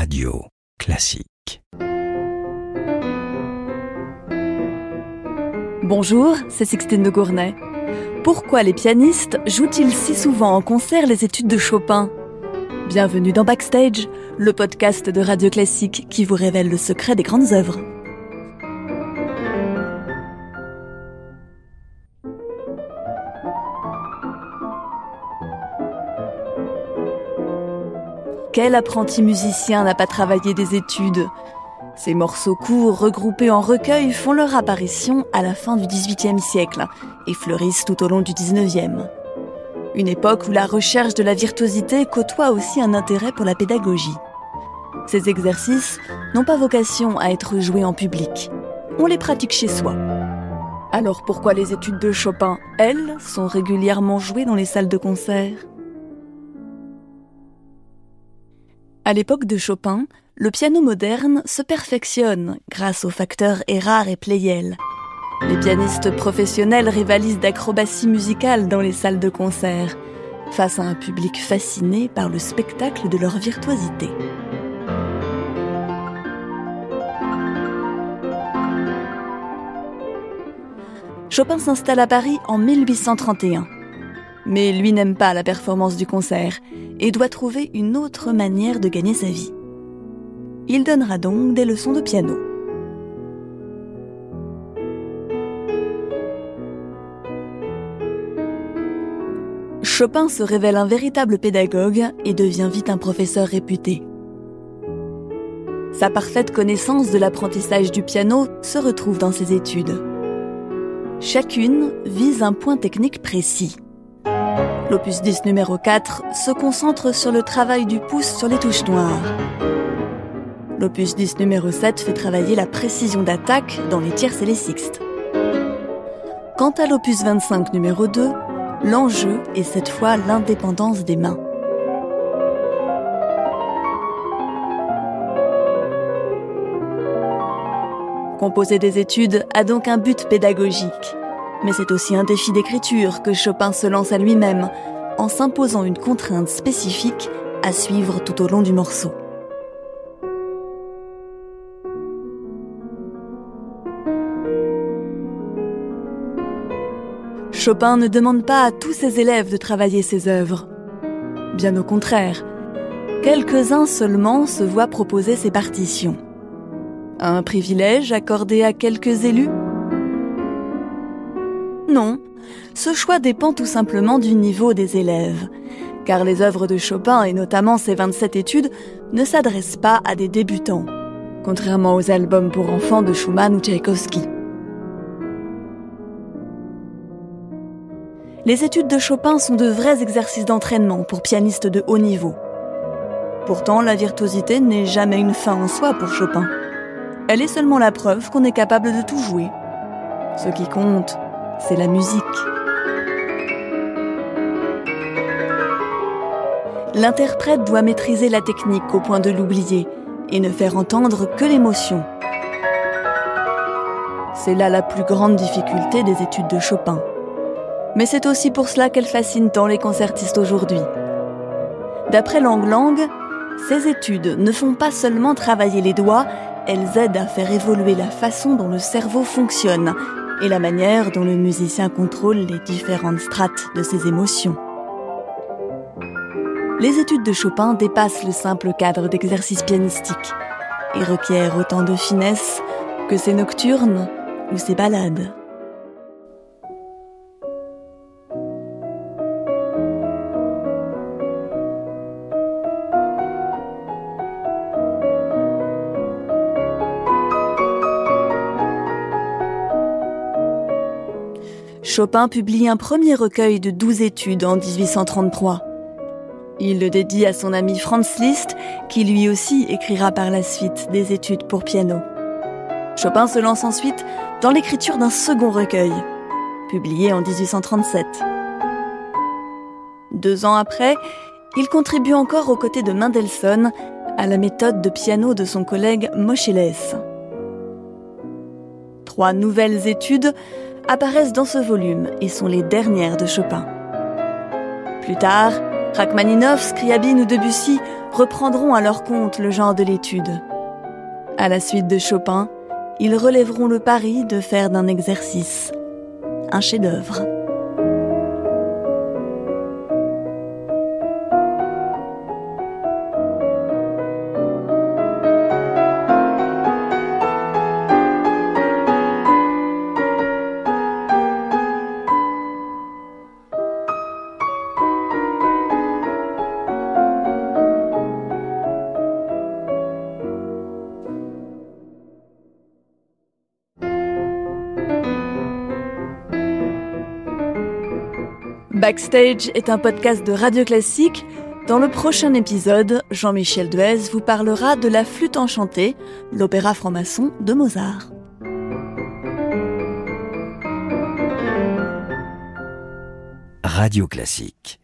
Radio Classique. Bonjour, c'est Sixtine de Gournay. Pourquoi les pianistes jouent-ils si souvent en concert les études de Chopin? Bienvenue dans Backstage, le podcast de Radio Classique qui vous révèle le secret des grandes œuvres. Quel apprenti musicien n'a pas travaillé des études? Ces morceaux courts regroupés en recueils font leur apparition à la fin du XVIIIe siècle et fleurissent tout au long du XIXe. Une époque où la recherche de la virtuosité côtoie aussi un intérêt pour la pédagogie. Ces exercices n'ont pas vocation à être joués en public. On les pratique chez soi. Alors pourquoi les études de Chopin, elles, sont régulièrement jouées dans les salles de concert? À l'époque de Chopin, le piano moderne se perfectionne grâce aux facteurs Erard et Pleyel. Les pianistes professionnels rivalisent d'acrobatie musicale dans les salles de concert, face à un public fasciné par le spectacle de leur virtuosité. Chopin s'installe à Paris en 1831. Mais lui n'aime pas la performance du concert et doit trouver une autre manière de gagner sa vie. Il donnera donc des leçons de piano. Chopin se révèle un véritable pédagogue et devient vite un professeur réputé. Sa parfaite connaissance de l'apprentissage du piano se retrouve dans ses études. Chacune vise un point technique précis. L'opus 10 numéro 4 se concentre sur le travail du pouce sur les touches noires. L'opus 10 numéro 7 fait travailler la précision d'attaque dans les tierces et les sixtes. Quant à l'opus 25 numéro 2, l'enjeu est cette fois l'indépendance des mains. Composer des études a donc un but pédagogique. Mais c'est aussi un défi d'écriture que Chopin se lance à lui-même en s'imposant une contrainte spécifique à suivre tout au long du morceau. Chopin ne demande pas à tous ses élèves de travailler ses œuvres. Bien au contraire, quelques-uns seulement se voient proposer ses partitions. Un privilège accordé à quelques élus Non, ce choix dépend tout simplement du niveau des élèves, car les œuvres de Chopin, et notamment ses 27 études, ne s'adressent pas à des débutants, contrairement aux albums pour enfants de Schumann ou Tchaïkovski. Les études de Chopin sont de vrais exercices d'entraînement pour pianistes de haut niveau. Pourtant, la virtuosité n'est jamais une fin en soi pour Chopin. Elle est seulement la preuve qu'on est capable de tout jouer. Ce qui compte, c'est la musique. L'interprète doit maîtriser la technique au point de l'oublier et ne faire entendre que l'émotion. C'est là la plus grande difficulté des études de Chopin. Mais c'est aussi pour cela qu'elle fascine tant les concertistes aujourd'hui. D'après Lang Lang, ces études ne font pas seulement travailler les doigts, elles aident à faire évoluer la façon dont le cerveau fonctionne et la manière dont le musicien contrôle les différentes strates de ses émotions. Les études de Chopin dépassent le simple cadre d'exercice pianistique et requièrent autant de finesse que ses nocturnes ou ses ballades. Chopin publie un premier recueil de douze études en 1833. Il le dédie à son ami Franz Liszt, qui lui aussi écrira par la suite des études pour piano. Chopin se lance ensuite dans l'écriture d'un second recueil, publié en 1837. Deux ans après, il contribue encore aux côtés de Mendelssohn à la méthode de piano de son collègue Moscheles. Trois nouvelles études apparaissent dans ce volume et sont les dernières de Chopin. Plus tard, Rachmaninoff, Scriabine ou Debussy reprendront à leur compte le genre de l'étude. À la suite de Chopin, ils relèveront le pari de faire d'un exercice un chef-d'œuvre. Backstage est un podcast de Radio Classique. Dans le prochain épisode, Jean-Michel Duez vous parlera de La Flûte enchantée, l'opéra franc-maçon de Mozart. Radio Classique